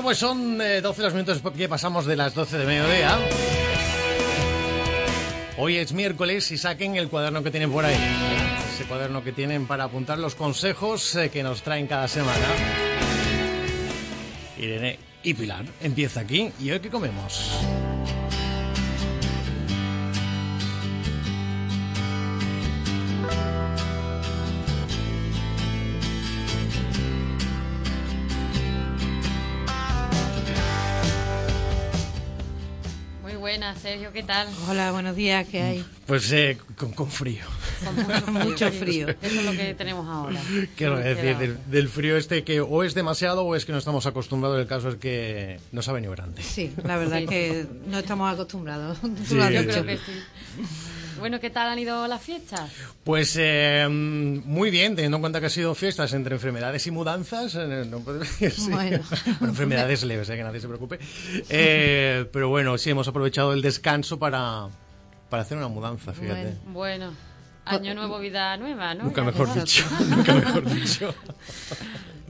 Bueno, pues son eh, 12 los minutos que pasamos de las 12 de mediodía. Hoy es miércoles y saquen el cuaderno que tienen por ahí. Ese cuaderno que tienen para apuntar los consejos eh, que nos traen cada semana. Irene y Pilar, empieza aquí. ¿Y hoy qué comemos? ¿Qué tal? Hola, buenos días, ¿qué hay? Pues eh, con, con frío. Con mucho frío. Eso es lo que tenemos ahora. Quiero decir, del, del frío este que o es demasiado o es que no estamos acostumbrados. El caso es que nos ha venido grande. Sí, la verdad Sí. es que no estamos acostumbrados. Tú Sí, lo has Yo creo que sí. Bueno, ¿qué tal han ido las fiestas? Pues eh, muy bien, teniendo en cuenta que ha sido fiestas entre enfermedades y mudanzas. eh, no sí. Bueno. Bueno, enfermedades leves, eh, que nadie se preocupe. Eh, pero bueno, sí, hemos aprovechado el descanso para, para hacer una mudanza, fíjate. Bueno, año nuevo, vida nueva, ¿no? Nunca mejor dicho, nunca mejor dicho.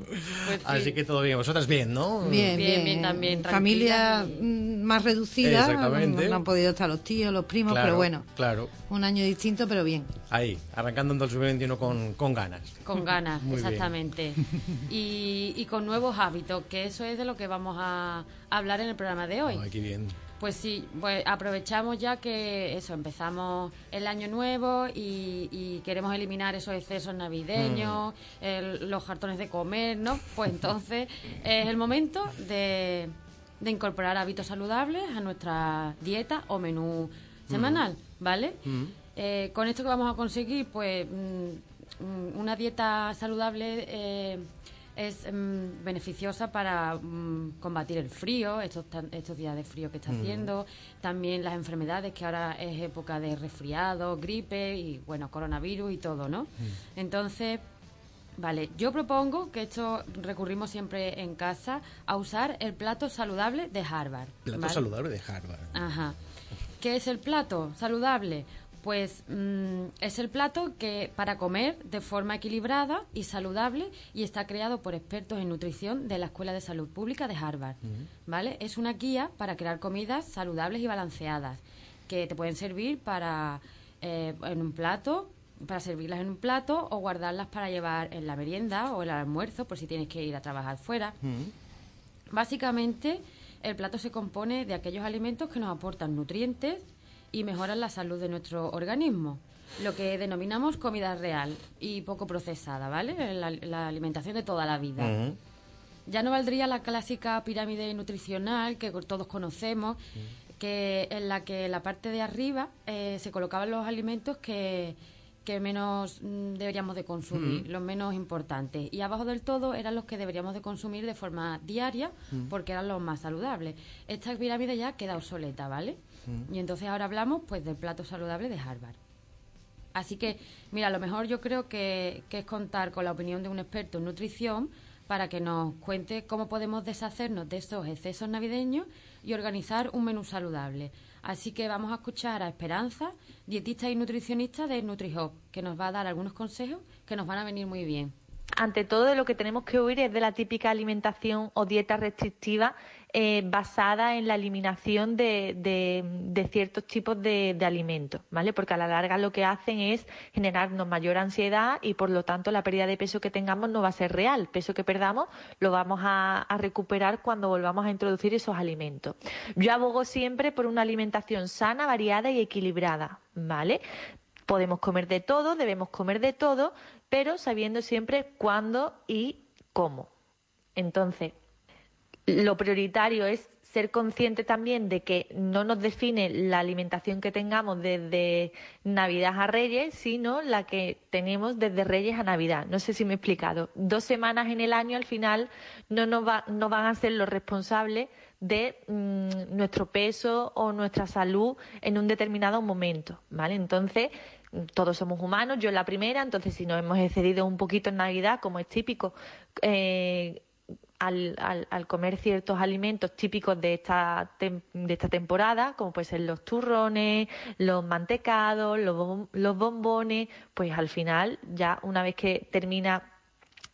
Pues sí. Así que todo bien. Vosotras bien, ¿no? Bien, Bien, bien, bien, también, Familia tranquila mm, más reducida, Exactamente. no han podido estar los tíos, los primos, Claro, pero bueno, Claro, un año distinto, pero bien. ahí, arrancando en 2021 con, con ganas. Con ganas, exactamente. Y, y con nuevos hábitos, que eso es de lo que vamos a hablar en el programa de hoy. Ay, qué bien. Pues sí, pues aprovechamos ya que eso, empezamos el año nuevo y, y queremos eliminar esos excesos navideños, el- los cartones de comer, ¿no? Pues entonces es el momento de, de incorporar hábitos saludables a nuestra dieta o menú semanal, ¿vale? Eh, con esto que vamos a conseguir, pues mm, mm, una dieta saludable eh, es mm, beneficiosa para mm, combatir el frío, estos, estos días de frío que está haciendo, también las enfermedades, que ahora es época de resfriado, gripe y, bueno, coronavirus y todo, ¿no? Entonces, vale, yo propongo que esto recurrimos siempre en casa a usar el plato saludable de Harvard. Plato ¿vale? saludable de Harvard. Ajá. ¿Qué es el plato saludable? Pues mm, es el plato que para comer de forma equilibrada y saludable y está creado por expertos en nutrición de la Escuela de Salud Pública de Harvard. ¿Vale? Es una guía para crear comidas saludables y balanceadas que te pueden servir para eh, en un plato, para servirlas en un plato o guardarlas para llevar en la merienda o el almuerzo por si tienes que ir a trabajar fuera. Básicamente, el plato se compone de aquellos alimentos que nos aportan nutrientes y mejoran la salud de nuestro organismo, lo que denominamos comida real y poco procesada, ¿vale? La, la alimentación de toda la vida. Ya no valdría la clásica pirámide nutricional que todos conocemos, que en la que en la parte de arriba eh, se colocaban los alimentos que, que menos mm, deberíamos de consumir, los menos importantes. Y abajo del todo eran los que deberíamos de consumir de forma diaria, porque eran los más saludables. Esta pirámide ya queda obsoleta, ¿vale? Y entonces ahora hablamos pues del plato saludable de Harvard. Así que, mira, lo mejor yo creo que, que es contar con la opinión de un experto en nutrición para que nos cuente cómo podemos deshacernos de estos excesos navideños y organizar un menú saludable. Así que vamos a escuchar a Esperanza, dietista y nutricionista de NutriHop, que nos va a dar algunos consejos que nos van a venir muy bien. ante todo lo que tenemos que huir es de la típica alimentación o dieta restrictiva eh, basada en la eliminación de, ciertos tipos de, de alimentos, ¿vale? Porque a la larga lo que hacen es generarnos mayor ansiedad y por lo tanto la pérdida de peso que tengamos no va a ser real. El peso que perdamos lo vamos a, a recuperar cuando volvamos a introducir esos alimentos. Yo abogo siempre por una alimentación sana, variada y equilibrada, ¿vale? Podemos comer de todo, debemos comer de todo, pero sabiendo siempre cuándo y cómo. Entonces, lo prioritario es ser consciente también de que no nos define la alimentación que tengamos desde Navidad a Reyes, sino la que tenemos desde Reyes a Navidad. No sé si me he explicado. Dos semanas en el año al final no, nos va- no van a ser los responsables de mm, nuestro peso o nuestra salud en un determinado momento, ¿vale? Entonces, todos somos humanos, yo la primera, entonces si nos hemos excedido un poquito en Navidad, como es típico, eh, al, al- al comer ciertos alimentos típicos de esta, de esta temporada, como pueden ser los turrones, los mantecados, los, bom- los bombones, pues al final, ya una vez que termina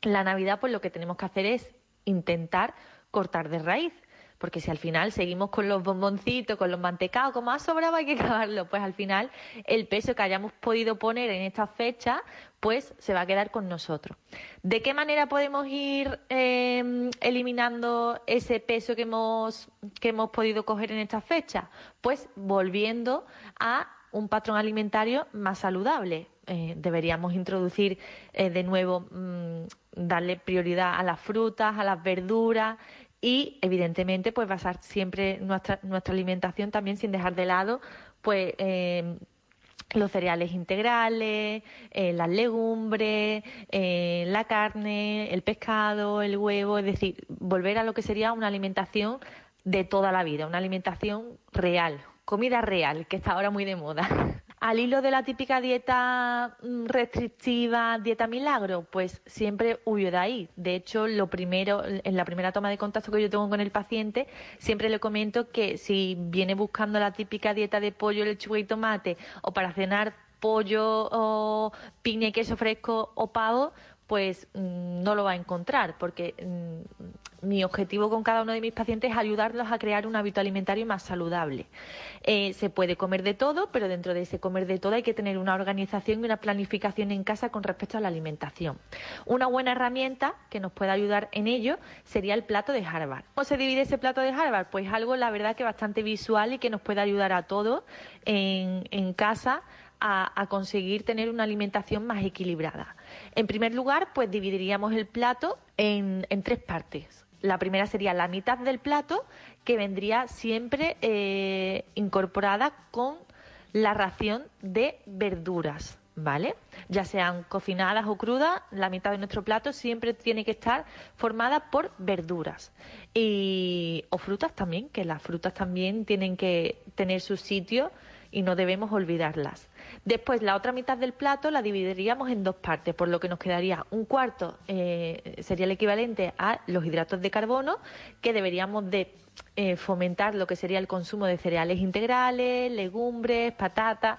la Navidad, pues lo que tenemos que hacer es intentar cortar de raíz. Porque si al final seguimos con los bomboncitos, con los mantecados, como ha sobrado hay que acabarlo, pues al final el peso que hayamos podido poner en esta fecha, pues se va a quedar con nosotros. ¿De qué manera podemos ir eh, eliminando ese peso que hemos, que hemos podido coger en esta fecha? Pues volviendo a un patrón alimentario más saludable. Eh, deberíamos introducir eh, de nuevo, mm, darle prioridad a las frutas, a las verduras y, evidentemente, pues basar siempre nuestra, nuestra alimentación también sin dejar de lado, pues. Eh, los cereales integrales, las legumbres, la carne, el pescado, el huevo, es decir, volver a lo que sería una alimentación de toda la vida, una alimentación real, comida real, que está ahora muy de moda. Al hilo de la típica dieta mm, restrictiva, dieta milagro, pues siempre huyo de ahí. De hecho, lo primero, en la primera toma de contacto que yo tengo con el paciente, siempre le comento que si viene buscando la típica dieta de pollo, lechuga y tomate, o para cenar pollo o piña y queso fresco o pavo, pues mm, no lo va a encontrar, porque mm, mi objetivo con cada uno de mis pacientes es ayudarlos a crear un hábito alimentario más saludable. Eh, se puede comer de todo, pero dentro de ese comer de todo hay que tener una organización y una planificación en casa con respecto a la alimentación. Una buena herramienta que nos puede ayudar en ello sería el plato de Harvard. ¿Cómo se divide ese plato de Harvard? Pues algo, la verdad, que bastante visual y que nos puede ayudar a todos en casa a, conseguir tener una alimentación más equilibrada. En primer lugar, pues dividiríamos el plato en, tres partes. La primera sería la mitad del plato, que vendría siempre eh, incorporada con la ración de verduras, ¿vale? Ya sean cocinadas o crudas, la mitad de nuestro plato siempre tiene que estar formada por verduras. Y, o frutas también, que las frutas también tienen que tener su sitio y no debemos olvidarlas. Después, la otra mitad del plato la dividiríamos en dos partes, por lo que nos quedaría un cuarto, eh, sería el equivalente a los hidratos de carbono, que deberíamos de eh, fomentar lo que sería el consumo de cereales integrales, legumbres, patatas,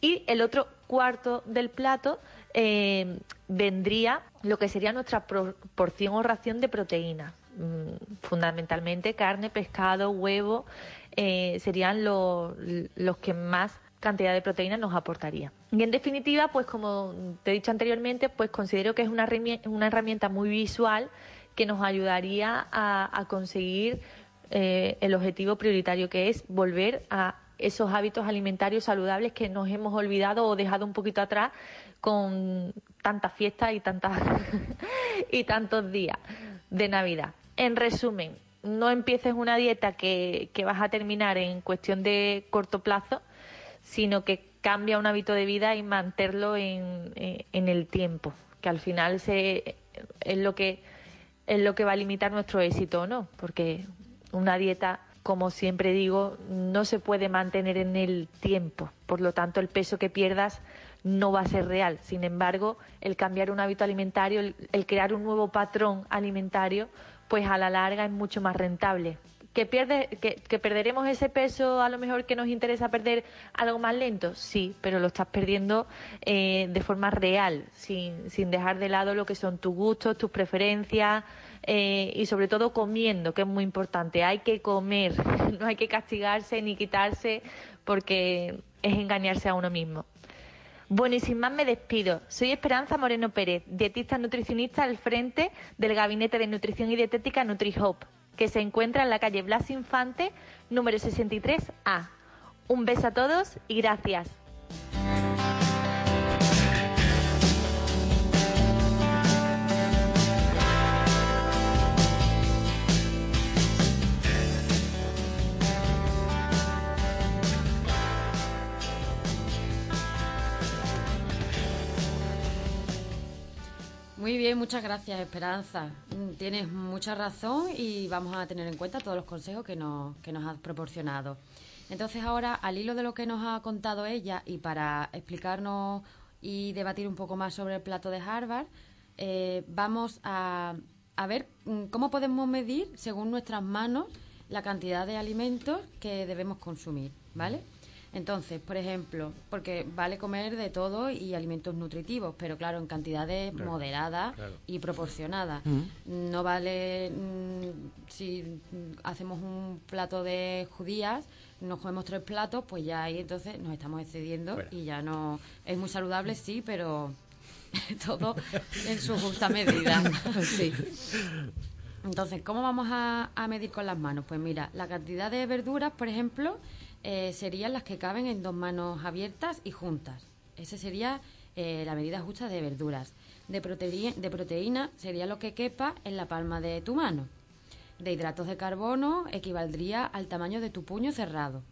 y el otro cuarto del plato eh, vendría lo que sería nuestra porción o ración de proteínas, mm, fundamentalmente carne, pescado, huevo, serían los que más cantidad de proteínas nos aportaría. Y en definitiva, pues como te he dicho anteriormente, pues considero que es una, herramienta muy visual que nos ayudaría a, conseguir eh, el objetivo prioritario que es volver a esos hábitos alimentarios saludables que nos hemos olvidado o dejado un poquito atrás con tantas fiestas y tantas y tantos días de Navidad. En resumen, no empieces una dieta que, que vas a terminar en cuestión de corto plazo, sino que cambia un hábito de vida y mantenerlo en, eh, en el tiempo, que al final se, es lo que es lo que va a limitar nuestro éxito, ¿no? Porque una dieta, como siempre digo, no se puede mantener en el tiempo. Por lo tanto, el peso que pierdas no va a ser real. Sin embargo, el cambiar un hábito alimentario, el crear un nuevo patrón alimentario, pues a la larga es mucho más rentable que, pierde, que, perderemos ese peso a lo mejor que nos interesa perder algo más lento, sí, pero lo estás perdiendo eh, de forma real, sin, sin dejar de lado lo que son tus gustos, tus preferencias eh, y sobre todo comiendo, que es muy importante. Hay que comer, no hay que castigarse ni quitarse porque es engañarse a uno mismo. Bueno, y sin más me despido. Soy Esperanza Moreno Pérez, dietista nutricionista al frente del Gabinete de Nutrición y Dietética NutriHope que se encuentra en la calle Blas Infante, número 63A. Un beso a todos y gracias. Muy bien, muchas gracias, Esperanza. Mm, tienes mucha razón y vamos a tener en cuenta todos los consejos que nos, que nos has proporcionado. Entonces, ahora, al hilo de lo que nos ha contado ella y para explicarnos y debatir un poco más sobre el plato de Harvard, eh, vamos a, a ver mm, cómo podemos medir, según nuestras manos, la cantidad de alimentos que debemos consumir, ¿vale? Entonces, por ejemplo, porque vale comer de todo y alimentos nutritivos, pero claro, en cantidades moderadas claro. y proporcionadas. No vale mm, si hacemos un plato de judías, nos comemos tres platos, pues ya ahí entonces nos estamos excediendo y ya no es muy saludable, sí, pero todo en su justa medida. Sí. Entonces, ¿cómo vamos a, a medir con las manos? Pues mira, la cantidad de verduras, por ejemplo, eh, serían las que caben en dos manos abiertas y juntas. Esa sería eh, la medida justa de verduras. De, proteí- de proteína sería lo que quepa en la palma de tu mano. De hidratos de carbono equivaldría al tamaño de tu puño cerrado.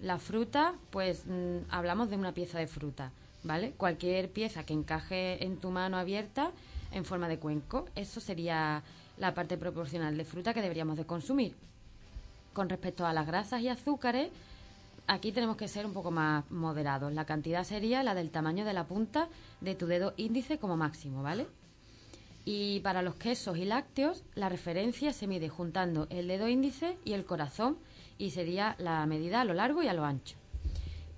La fruta, pues mm, hablamos de una pieza de fruta, ¿vale? Cualquier pieza que encaje en tu mano abierta en forma de cuenco, eso sería la parte proporcional de fruta que deberíamos de consumir. Con respecto a las grasas y azúcares, aquí tenemos que ser un poco más moderados. La cantidad sería la del tamaño de la punta de tu dedo índice como máximo, ¿vale? Y para los quesos y lácteos, la referencia se mide juntando el dedo índice y el corazón y sería la medida a lo largo y a lo ancho.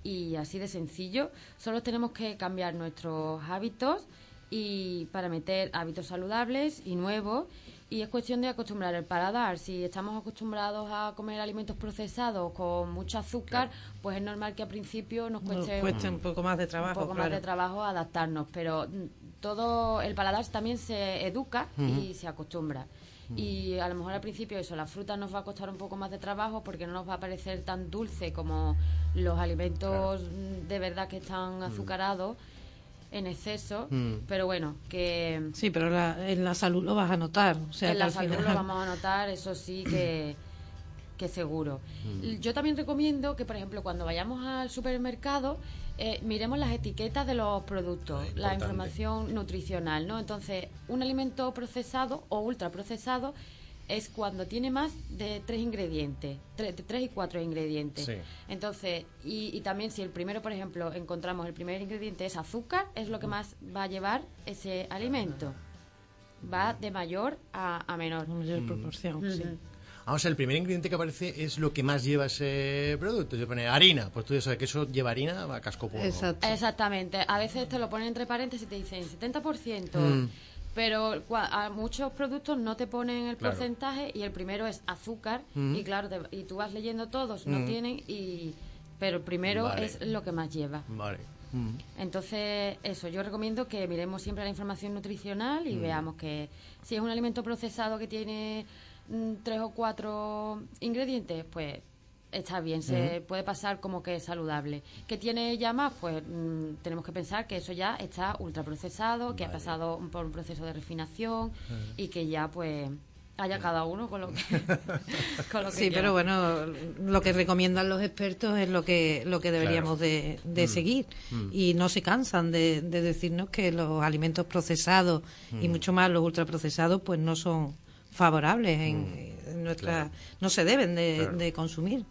Y así de sencillo, solo tenemos que cambiar nuestros hábitos y para meter hábitos saludables y nuevos y es cuestión de acostumbrar el paladar. Si estamos acostumbrados a comer alimentos procesados con mucho azúcar, pues es normal que al principio nos Nos cueste, un poco más de un trabajo, poco más de trabajo adaptarnos, pero mm, todo el paladar también se educa y se acostumbra. Y a lo mejor al principio eso, la fruta nos va a costar un poco más de trabajo porque no nos va a parecer tan dulce como los alimentos mm, de verdad que están azucarados en exceso, pero bueno, que Sí, pero la- en la salud lo vas a notar. O sea, en la al salud final- lo vamos a notar, eso sí que, que seguro. Yo también recomiendo que, por ejemplo, cuando vayamos al supermercado, eh, miremos las etiquetas de los productos, Ah, la información nutricional, ¿no? Entonces, un alimento procesado o ultraprocesado es cuando tiene más de tres ingredientes, tre- de tres y cuatro ingredientes. Sí. Entonces, y, y también si el primero, por ejemplo, encontramos el primer ingrediente es azúcar, es lo que más va a llevar ese alimento. Va de mayor a, a menor. en mayor proporción, sí. Vamos, el primer ingrediente que aparece es lo que más lleva ese producto. Yo pone harina, pues tú ya sabes que eso lleva harina a casco. Exacto. Exactamente. A veces te lo ponen entre paréntesis y te dicen 70%. Mm. Pero a muchos productos no te ponen el Claro. porcentaje y el primero es azúcar Mm. y claro, te- y tú vas leyendo todos, no tienen y pero el primero Vale. es lo que más lleva. Vale. Mm. Entonces, eso, yo recomiendo que miremos siempre la información nutricional Mm. y veamos que si es un alimento procesado que tiene mm, tres o cuatro ingredientes, pues está bien, se puede pasar como que es saludable. ¿Que tiene ya más? Pues mm, tenemos que pensar que eso ya está ultraprocesado, que ha pasado por un proceso de refinación y que ya pues haya cada uno con lo que, con lo que Sí, pero bueno, lo que recomiendan los expertos es lo que lo que deberíamos de, de seguir. Y no se cansan de, de decirnos que los alimentos procesados y mucho más los ultraprocesados pues no son favorables en, en nuestra no se deben de, de consumir.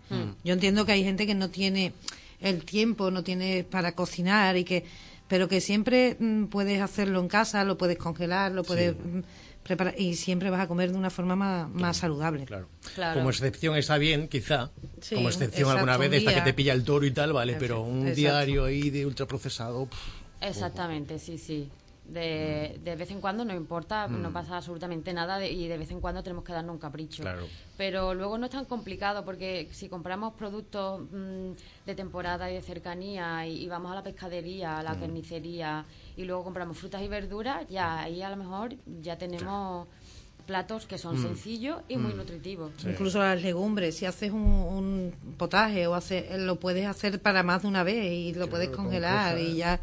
Yo entiendo que hay gente que no tiene el tiempo, no tiene para cocinar y que pero que siempre mm, puedes hacerlo en casa, lo puedes congelar, lo puedes mm, preparar y siempre vas a comer de una forma más, más saludable. Claro. Claro. Como excepción está bien, quizá. Sí, Como excepción exacto, alguna vez esta que te pilla el toro y tal, vale, pero un Exacto. diario ahí de ultraprocesado. pff, Exactamente, sí, sí. De, de vez en cuando no importa, no pasa absolutamente nada de- y de vez en cuando tenemos que darnos un capricho. Claro. Pero luego no es tan complicado porque si compramos productos mm, de temporada y de cercanía y, y vamos a la pescadería, a la carnicería y luego compramos frutas y verduras, ya ahí a lo mejor ya tenemos platos que son sencillos y muy nutritivos. Incluso las legumbres, si haces un, un potaje o hace, lo puedes hacer para más de una vez y lo puedes con congelar cosas. y ya,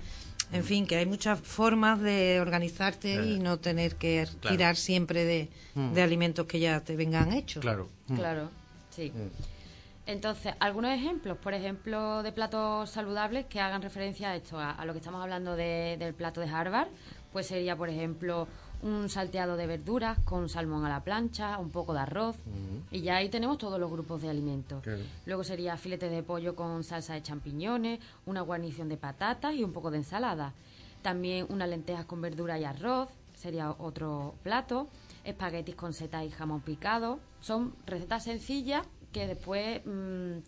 en fin, que hay muchas formas de organizarte y no tener que Claro. tirar siempre de, de alimentos que ya te vengan hechos. Claro. Mm. Claro, sí. Entonces, algunos ejemplos, por ejemplo, de platos saludables que hagan referencia a esto, a, a lo que estamos hablando de- del plato de Harvard, pues sería, por ejemplo, un salteado de verduras con salmón a la plancha, un poco de arroz, y ya ahí tenemos todos los grupos de alimentos. Claro. Luego sería filete de pollo con salsa de champiñones, una guarnición de patatas y un poco de ensalada. También unas lentejas con verdura y arroz, sería otro plato. Espaguetis con setas y jamón picado. Son recetas sencillas que después mm,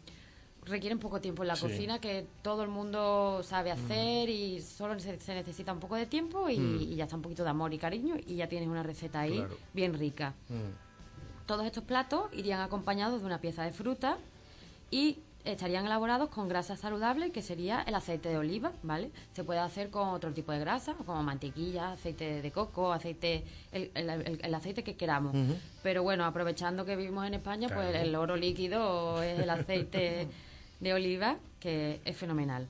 requieren poco tiempo en la Sí. cocina, que todo el mundo sabe hacer y solo se, se necesita un poco de tiempo y, y ya está un poquito de amor y cariño y ya tienes una receta ahí Claro. bien rica. Mm. Todos estos platos irían acompañados de una pieza de fruta y estarían elaborados con grasa saludable, que sería el aceite de oliva, ¿vale? Se puede hacer con otro tipo de grasa, como mantequilla, aceite de coco, aceite, el, el- el- el aceite que queramos. Pero bueno, aprovechando que vivimos en España, pues el oro líquido es el aceite de oliva, que es fenomenal.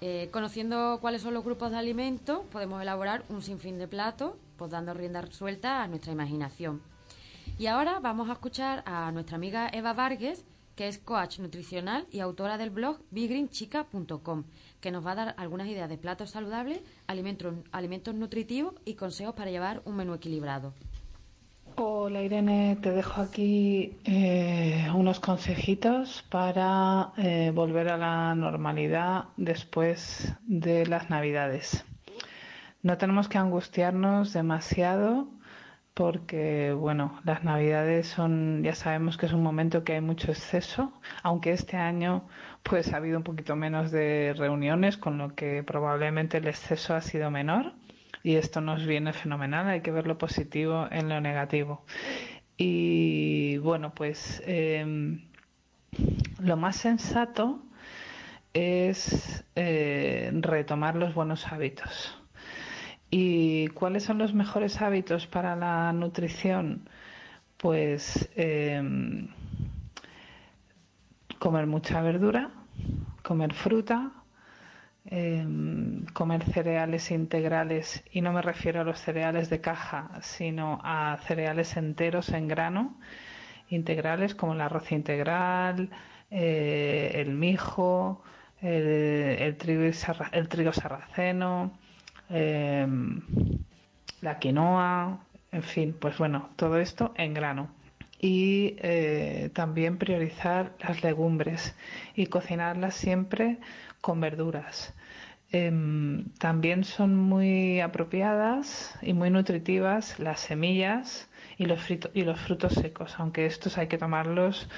Eh, conociendo cuáles son los grupos de alimentos, podemos elaborar un sinfín de platos, pues dando rienda suelta a nuestra imaginación. Y ahora vamos a escuchar a nuestra amiga Eva Vargas, que es coach nutricional y autora del blog bigreenchica.com, que nos va a dar algunas ideas de platos saludables, alimentos, alimentos nutritivos y consejos para llevar un menú equilibrado. Hola Irene, te dejo aquí eh, unos consejitos para eh, volver a la normalidad después de las navidades. No tenemos que angustiarnos demasiado porque, bueno, las navidades son, ya sabemos que es un momento que hay mucho exceso, aunque este año pues ha habido un poquito menos de reuniones, con lo que probablemente el exceso ha sido menor y esto nos viene fenomenal, hay que ver lo positivo en lo negativo. Y bueno, pues em, lo más sensato es eh, retomar los buenos hábitos. ¿Y cuáles son los mejores hábitos para la nutrición? Pues em, comer mucha verdura, comer fruta, em, comer cereales integrales, y no me refiero a los cereales de caja, sino a cereales enteros en grano, integrales como el arroz integral, eh, el mijo, el, trigo, el trigo sarraceno, em, la quinoa, en fin, pues bueno, todo esto en grano. Y eh, también priorizar las legumbres y cocinarlas siempre con verduras. Em, también son muy apropiadas y muy nutritivas las semillas y los, frito- y los frutos secos, aunque estos hay que tomarlos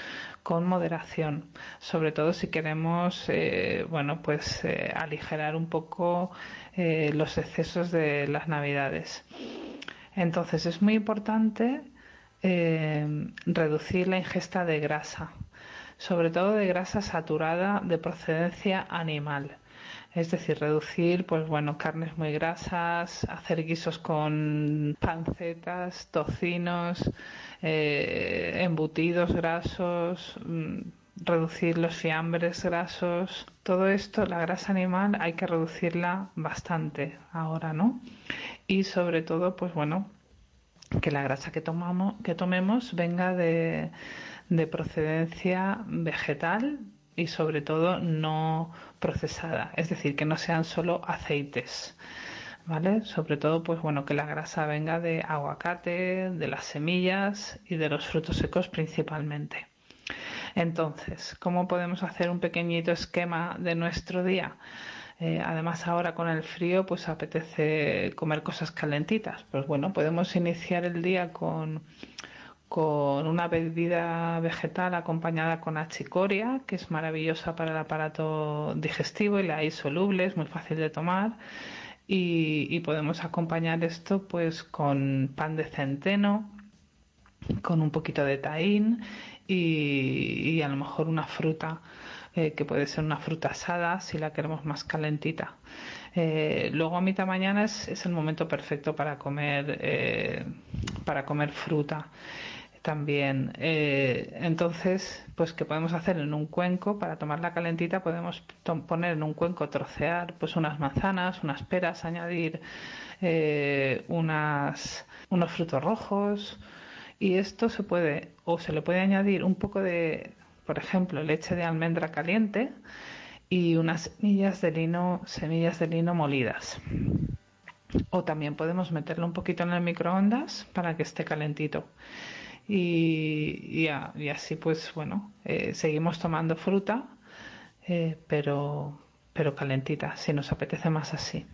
con moderación, sobre todo si queremos, eh, bueno, pues eh, aligerar un poco los excesos de las navidades. Entonces es muy importante eh, reducir la ingesta de grasa, sobre todo de grasa saturada de procedencia animal. Es decir, reducir, pues bueno, carnes muy grasas, hacer guisos con pancetas, tocinos, eh, embutidos grasos, mm, reducir los fiambres grasos. Todo esto, la grasa animal, hay que reducirla bastante ahora, ¿no? Y sobre todo, pues bueno, que la grasa que tomamos que tomemos venga de, de procedencia vegetal y sobre todo no procesada. Es decir que no sean solo aceites vale sobre todo pues bueno que la grasa venga de aguacate de las semillas y de los frutos secos principalmente. Entonces cómo podemos hacer un pequeñito esquema de nuestro día eh, además ahora con el frío pues apetece comer cosas calentitas. Pues bueno, podemos iniciar el día con, con una bebida vegetal acompañada con achicoria, que es maravillosa para el aparato digestivo y la hay soluble, es muy fácil de tomar. Y, podemos acompañar esto pues con pan de centeno, con un poquito de taín y, y a lo mejor una fruta eh, que puede ser una fruta asada si la queremos más calentita. Eh, luego a mitad mañana es, el momento perfecto para comer eh, para comer fruta también. Entonces, pues que podemos hacer en un cuenco para tomarla calentita, podemos poner en un cuenco, trocear pues unas manzanas, unas peras, añadir unas, unos frutos rojos y esto se puede o se le puede añadir un poco de, por ejemplo, leche de almendra caliente y unas semillas de lino, semillas de lino molidas. O también podemos meterlo un poquito en el microondas para que esté calentito. Y, y, y así pues bueno, eh, seguimos tomando fruta, eh, pero, pero calentita, si nos apetece más así.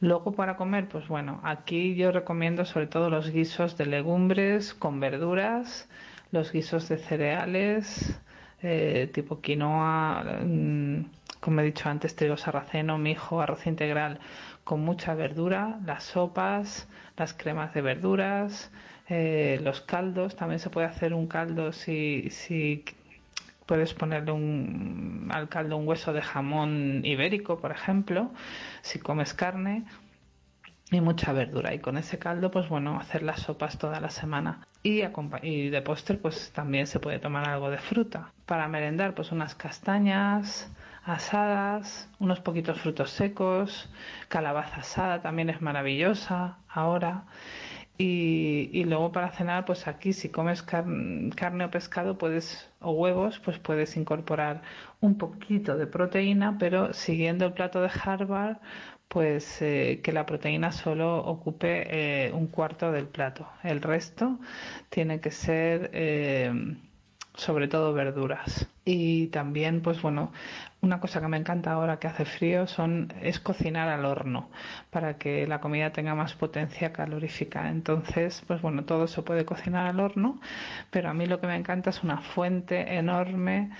Luego para comer, pues bueno, aquí yo recomiendo sobre todo los guisos de legumbres con verduras, los guisos de cereales, eh, tipo quinoa, mm, como he dicho antes, trigo sarraceno, mijo, arroz integral con mucha verdura, las sopas, las cremas de verduras, eh, los caldos. También se puede hacer un caldo si, si puedes ponerle un, al caldo un hueso de jamón ibérico, por ejemplo, si comes carne y mucha verdura. Y con ese caldo, pues bueno, hacer las sopas toda la semana. Y, y de postre, pues también se puede tomar algo de fruta. Para merendar, pues unas castañas asadas, unos poquitos frutos secos, calabaza asada también es maravillosa ahora. Y, y, luego para cenar, pues aquí si comes carne o pescado puedes o huevos, pues puedes incorporar un poquito de proteína, pero siguiendo el plato de Harvard, pues eh, que la proteína solo ocupe eh, un cuarto del plato. El resto tiene que ser eh, sobre todo verduras. Y también, pues bueno, una cosa que me encanta ahora que hace frío son, es cocinar al horno para que la comida tenga más potencia calorífica. Entonces, pues bueno, todo se puede cocinar al horno, pero a mí lo que me encanta es una fuente enorme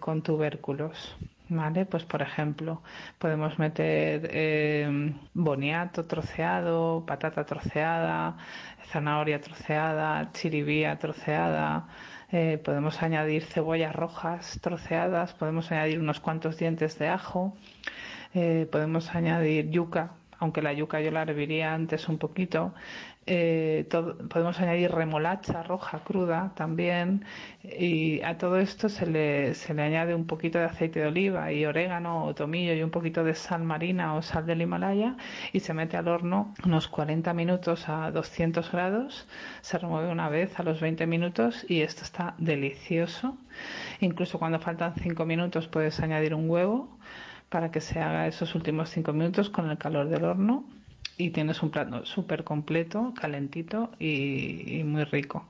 con tubérculos. ¿Vale? Pues por ejemplo, podemos meter eh, boniato troceado, patata troceada, zanahoria troceada, chiribía troceada, eh, podemos añadir cebollas rojas troceadas, podemos añadir unos cuantos dientes de ajo, eh, podemos añadir yuca, aunque la yuca yo la herviría antes un poquito, eh, podemos añadir remolacha roja cruda también y a todo esto se le, se le añade un poquito de aceite de oliva y orégano o tomillo y un poquito de sal marina o sal del Himalaya y se mete al horno unos 40 minutos a 200 grados, se remueve una vez a los 20 minutos y esto está delicioso. Incluso cuando faltan 5 minutos puedes añadir un huevo para que se haga esos últimos 5 minutos con el calor del horno y tienes un plato súper completo, calentito y, muy rico.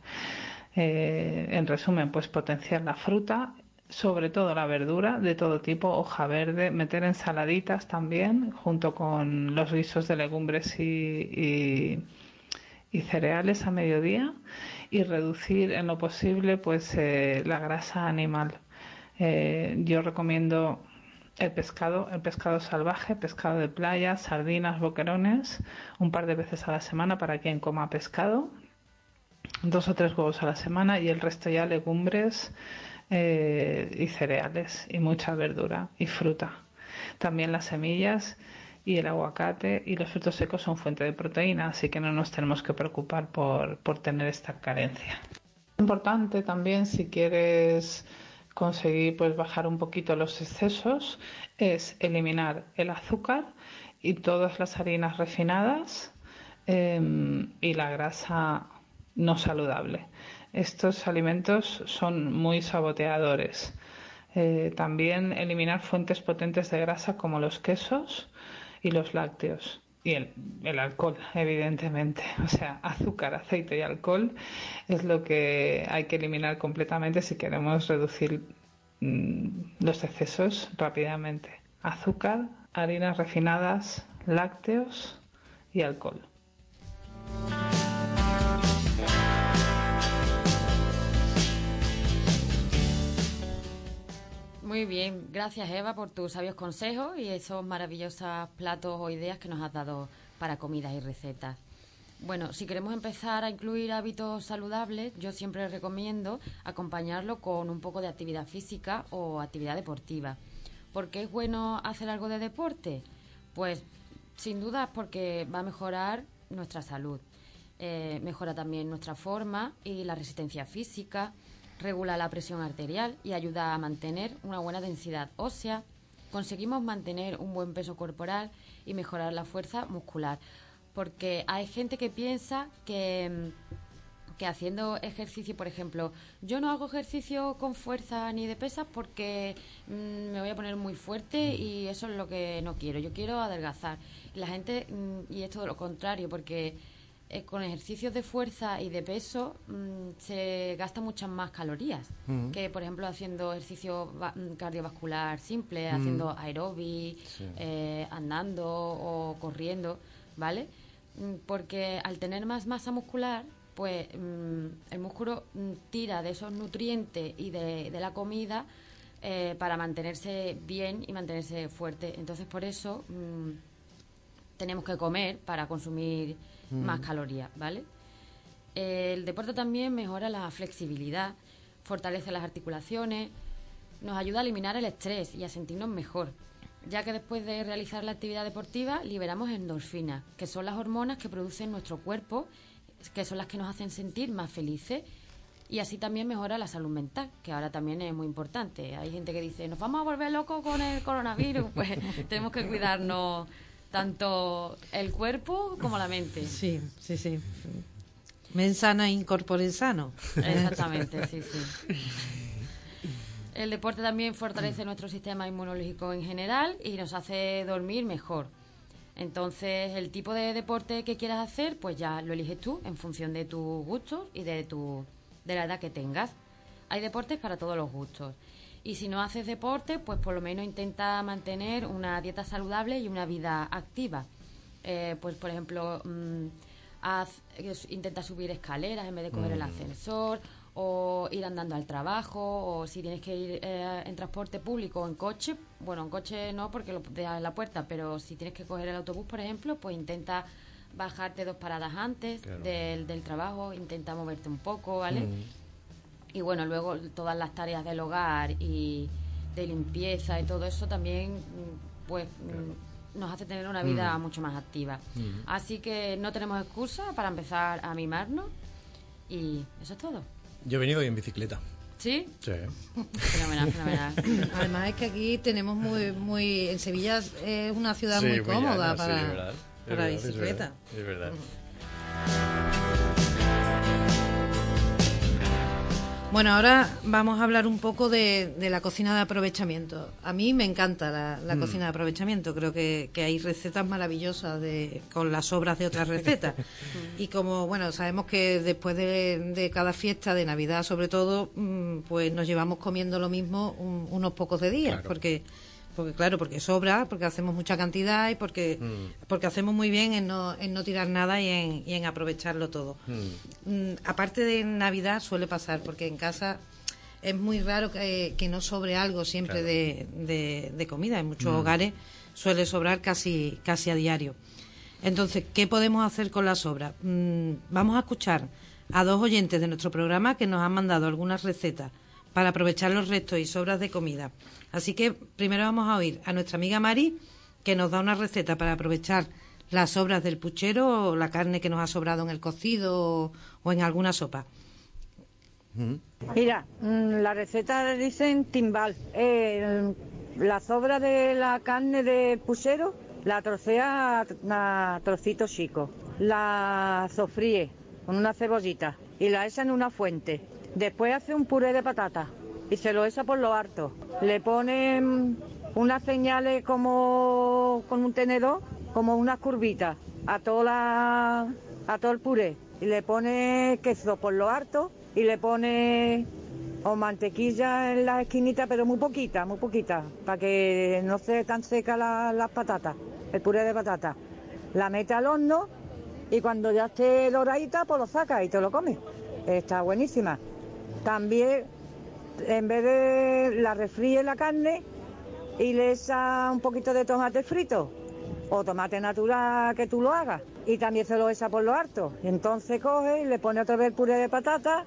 Eh, en resumen, pues potenciar la fruta, sobre todo la verdura de todo tipo, hoja verde, meter ensaladitas también, junto con los guisos de legumbres y, y, cereales a mediodía y reducir en lo posible pues eh, la grasa animal. Eh, yo recomiendo el pescado, el pescado salvaje, pescado de playa, sardinas, boquerones, un par de veces a la semana para quien coma pescado, dos o tres huevos a la semana y el resto ya legumbres eh, y cereales y mucha verdura y fruta. También las semillas y el aguacate y los frutos secos son fuente de proteína, así que no nos tenemos que preocupar por, por tener esta carencia. Importante también si quieres conseguir pues bajar un poquito los excesos es eliminar el azúcar y todas las harinas refinadas em, y la grasa no saludable. Estos alimentos son muy saboteadores. Eh, también eliminar fuentes potentes de grasa como los quesos y los lácteos y el, el, alcohol, evidentemente. O sea, azúcar, aceite y alcohol es lo que hay que eliminar completamente si queremos reducir mm, los excesos rápidamente. Azúcar, harinas refinadas, lácteos y alcohol. Muy bien, gracias Eva por tus sabios consejos y esos maravillosos platos o ideas que nos has dado para comidas y recetas. Bueno, si queremos empezar a incluir hábitos saludables, yo siempre recomiendo acompañarlo con un poco de actividad física o actividad deportiva. ¿Por qué es bueno hacer algo de deporte? Pues sin duda porque va a mejorar nuestra salud. Eh, mejora también nuestra forma y la resistencia física regula la presión arterial y ayuda a mantener una buena densidad ósea. Conseguimos mantener un buen peso corporal y mejorar la fuerza muscular. Porque hay gente que piensa que, que haciendo ejercicio, por ejemplo, yo no hago ejercicio con fuerza ni de pesas porque mm, me voy a poner muy fuerte y eso es lo que no quiero. Yo quiero adelgazar. La gente, mm, y es todo lo contrario, porque eh, con ejercicios de fuerza y de peso mm, se gastan muchas más calorías mm. que, por ejemplo, haciendo ejercicio mm, cardiovascular simple, haciendo aeróbic, eh, andando o corriendo, ¿vale? Porque al tener más masa muscular, pues mm, el músculo mm, tira de esos nutrientes y de, de la comida eh, para mantenerse bien y mantenerse fuerte. Entonces, por eso mm, tenemos que comer para consumir más calorías, ¿vale? El deporte también mejora la flexibilidad, fortalece las articulaciones, nos ayuda a eliminar el estrés y a sentirnos mejor, ya que después de realizar la actividad deportiva liberamos endorfinas, que son las hormonas que produce nuestro cuerpo, que son las que nos hacen sentir más felices y así también mejora la salud mental, que ahora también es muy importante. Hay gente que dice, nos vamos a volver locos con el coronavirus, pues tenemos que cuidarnos tanto el cuerpo como la mente. Sí, sí, sí. Men sana incorpore sano. Exactamente, sí, sí. El deporte también fortalece nuestro sistema inmunológico en general y nos hace dormir mejor. Entonces, el tipo de deporte que quieras hacer, pues ya lo eliges tú en función de tus gustos y de tu de la edad que tengas. Hay deportes para todos los gustos. Y si no haces deporte, pues por lo menos intenta mantener una dieta saludable y una vida activa. Eh, pues por ejemplo, mm, haz, intenta subir escaleras en vez de coger el ascensor o ir andando al trabajo o si tienes que ir eh, en transporte público o en coche, bueno, en coche no porque lo dejas en la puerta, pero si tienes que coger el autobús, por ejemplo, pues intenta bajarte dos paradas antes Claro. del, del trabajo, intenta moverte un poco, ¿vale? Y bueno, luego todas las tareas del hogar y de limpieza y todo eso también, mm, pues, mm, nos hace tener una vida mucho más activa. Así que no tenemos excusa para empezar a mimarnos y eso es todo. Yo he venido hoy en bicicleta. ¿Sí? Sí. Fenomenal, fenomenal. Además es que aquí tenemos muy, muy, en Sevilla es una ciudad muy cómoda para, para bicicleta. Es verdad. Bueno, ahora vamos a hablar un poco de, de la cocina de aprovechamiento. A mí me encanta la, la cocina de aprovechamiento. Creo que, que hay recetas maravillosas de, con las sobras de otras recetas. y como, bueno, sabemos que después de, de cada fiesta, de Navidad sobre todo, mm, pues nos llevamos comiendo lo mismo un- unos pocos de días. Claro. Porque porque claro, porque sobra, porque hacemos mucha cantidad y porque, porque hacemos muy bien en no, en no tirar nada y en, y en aprovecharlo todo. Mm, aparte de Navidad suele pasar, porque en casa es muy raro que, que no sobre algo siempre Claro. de, de- de comida. En muchos hogares suele sobrar casi, casi a diario. Entonces, ¿qué podemos hacer con la sobra? Mm, vamos a escuchar a dos oyentes de nuestro programa que nos han mandado algunas recetas para aprovechar los restos y sobras de comida. Así que primero vamos a oír a nuestra amiga Mari, que nos da una receta para aprovechar las sobras del puchero o la carne que nos ha sobrado en el cocido o, o en alguna sopa. Mira, mm, la receta dicen timbal. Eh, la sobra de la carne de puchero la trocea a trocitos chicos. La sofríe con una cebollita y la echa en una fuente. Después hace un puré de patata y se lo echa por lo harto. Le pone mm, unas señales como con un tenedor, como unas curvitas a toda la, a todo el puré y le pone queso por lo harto y le pone o mantequilla en la esquinita, pero muy poquita, muy poquita, para que no se tan seca la- las patatas, el puré de patata. La mete al horno y cuando ya esté doradita, pues lo saca y te lo comes. Está buenísima. También, en vez de la refríe la carne y le echa un poquito de tomate frito o tomate natural que tú lo hagas y también se lo echa por lo harto. Entonces coge y le pone otra vez el puré de patata,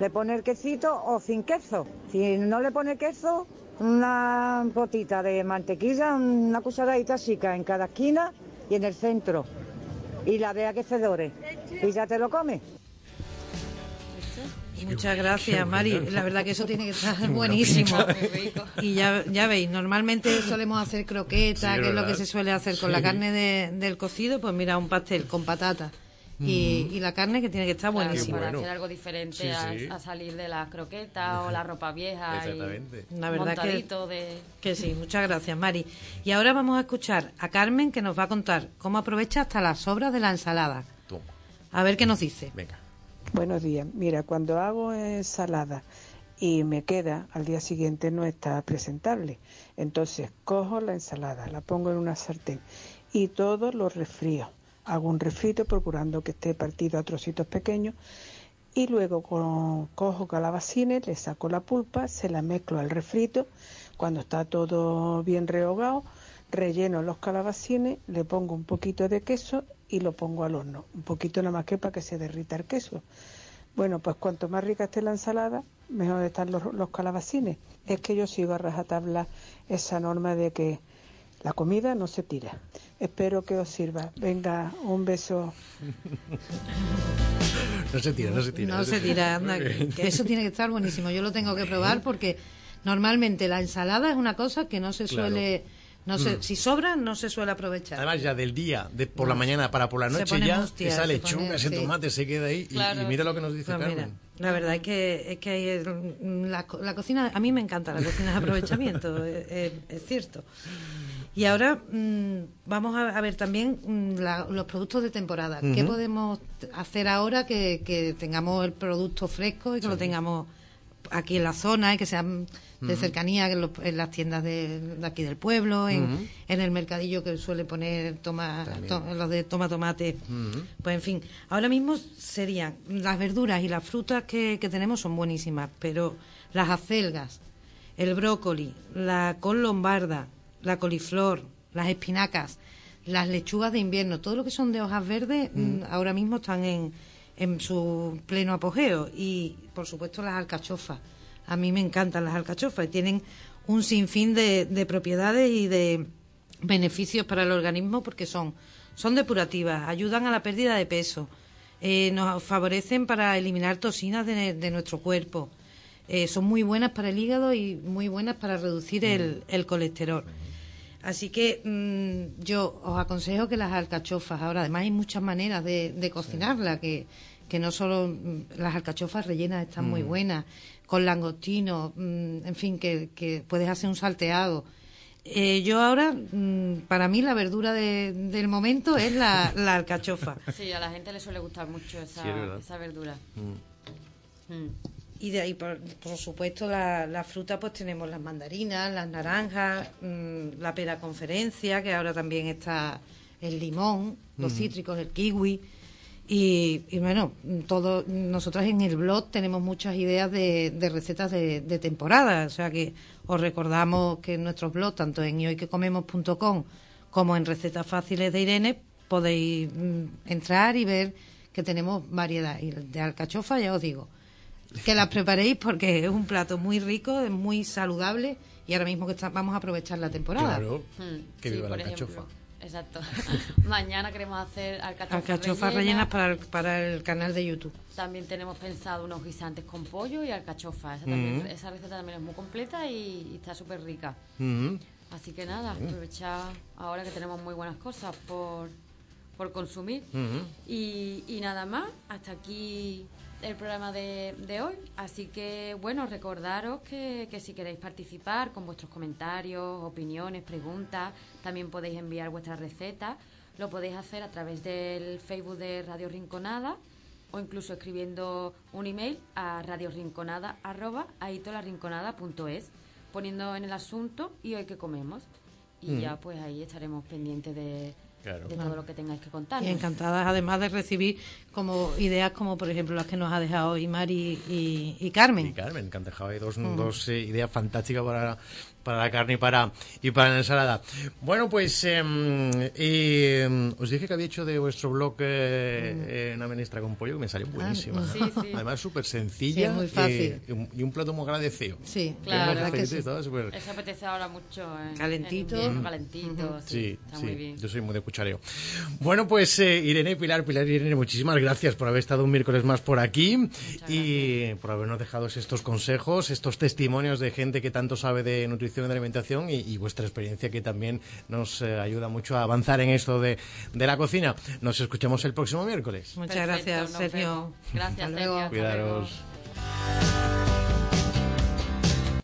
le pone el quesito o sin queso. Si no le pone queso, una gotita de mantequilla, una cucharadita chica en cada esquina y en el centro. Y la vea que se dore. Y ya te lo comes. Muchas gracias, Mari. La verdad que eso tiene que estar buenísimo. Y ya, ya veis, normalmente solemos hacer croquetas, Sí, que es lo que se suele hacer con la carne de- del cocido. Pues mira, un pastel con patata y, y la carne que tiene que estar Claro, buenísima. para bueno. hacer algo diferente Sí, a, sí. a salir de las croquetas o la ropa vieja Exactamente. y La verdad que- montadito de Que sí, muchas gracias, Mari. Y ahora vamos a escuchar a Carmen que nos va a contar cómo aprovecha hasta las sobras de la ensalada. Toma. A ver qué nos dice. Venga. Buenos días. Mira, cuando hago ensalada y me queda, al día siguiente no está presentable. Entonces cojo la ensalada, la pongo en una sartén y todo lo refrío hago un refrito procurando que esté partido a trocitos pequeños y luego cojo calabacines, le saco la pulpa, se la mezclo al refrito, cuando está todo bien rehogado, relleno los calabacines, le pongo un poquito de queso y lo pongo al horno, un poquito nada más que para que se derrita el queso. Bueno, pues cuanto más rica esté la ensalada, mejor están los, los calabacines. Es que yo sigo a rajatabla esa norma de que la comida no se tira. Espero que os sirva. Venga, un beso. No se tira, no se tira. No, se tira, anda, que eso tiene que estar buenísimo. Yo lo tengo que probar porque normalmente la ensalada es una cosa que no se suele... No sé, mm. si sobra, no se suele aprovechar. Además, ya del día, de por la mañana para por la noche, ya esa lechuga, ese tomate se queda ahí. Y, mira lo que nos dice pues Carmen. la verdad es que, es que la, la, cocina, a mí me encanta la cocina de aprovechamiento, es, cierto. Y ahora mm, vamos a, ver también mm, los productos de temporada. ¿Qué podemos hacer ahora que, tengamos el producto fresco y que lo tengamos aquí en la zona y que sean de cercanía en, las tiendas de, aquí del pueblo, en, el mercadillo que suele poner toma, los de toma tomate. Pues en fin, ahora mismo serían las verduras y las frutas que, que tenemos son buenísimas, pero las acelgas, el brócoli, la col lombarda, la coliflor, las espinacas, las lechugas de invierno, todo lo que son de hojas verdes, mm, ahora mismo están en, en su pleno apogeo. Y, por supuesto, las alcachofas. A mí me encantan las alcachofas y tienen un sinfín de, de propiedades y de beneficios para el organismo porque son, son depurativas, ayudan a la pérdida de peso, eh, nos favorecen para eliminar toxinas de, de nuestro cuerpo, eh, son muy buenas para el hígado y muy buenas para reducir el, el colesterol. Así que mm, yo os aconsejo que las alcachofas, ahora además hay muchas maneras de, de cocinarla, que, que no solo mm, las alcachofas rellenas están muy mm. buenas, con langostino, en fin, que, que, puedes hacer un salteado. Eh, yo ahora, para mí la verdura del momento es la, alcachofa. Sí, a la gente le suele gustar mucho esa, esa verdura. Y de ahí, por, supuesto, la, fruta, pues tenemos las mandarinas, las naranjas, mm, la pera conferencia, que ahora también está el limón, los cítricos, el kiwi. Y, bueno, todo, nosotras en el blog tenemos muchas ideas de, recetas de, temporada. O sea que os recordamos que en nuestros blogs, tanto en hoyquecomemos.com como en Recetas Fáciles de Irene, podéis mm, entrar y ver que tenemos variedad. Y de alcachofa, ya os digo, que las preparéis porque es un plato muy rico, es muy saludable y ahora mismo que vamos a aprovechar la temporada. Claro, hmm. que viva la alcachofa. Exacto. Mañana queremos hacer alcachofas, alcachofas rellenas, para, el, para el canal de YouTube. También tenemos pensado unos guisantes con pollo y alcachofa. Esa, hmm. esa receta también es muy completa y, está súper rica. Hmm. Así que nada, aprovechar ahora que tenemos muy buenas cosas por, por consumir. y, y nada más, hasta aquí el programa de, de, hoy. Así que, bueno, recordaros que, que, si queréis participar con vuestros comentarios, opiniones, preguntas, también podéis enviar vuestras recetas. Lo podéis hacer a través del Facebook de Radio Rinconada o incluso escribiendo un email a radiorinconada.es poniendo en el asunto y hoy que comemos. Y ya pues ahí estaremos pendientes de de todo lo que tengáis que contar. Y encantadas además de recibir como ideas como por ejemplo las que nos ha dejado Imar y, y, Carmen. Y Carmen, que han dejado ahí dos, mm. dos eh, ideas fantásticas para para la carne y para, y para la ensalada. Bueno, pues em, em, os dije que había hecho de vuestro blog eh, mm. una menestra con pollo que me salió ah, buenísima. Además, súper sencilla muy fácil. Y, un, plato muy agradecido. Sí, claro. Que sí. Eso apetece ahora mucho. calentito. calentito. Sí, Está muy bien. Yo soy muy de cuchareo. Bueno, pues eh, Irene, Pilar, Pilar Irene, muchísimas gracias por haber estado un miércoles más por aquí y por habernos dejado estos consejos, estos testimonios de gente que tanto sabe de nutrición de alimentación y, vuestra experiencia que también nos eh, ayuda mucho a avanzar en esto de, de, la cocina. Nos escuchamos el próximo miércoles. Muchas gracias, Sergio. Gracias, Sergio. Cuidaros.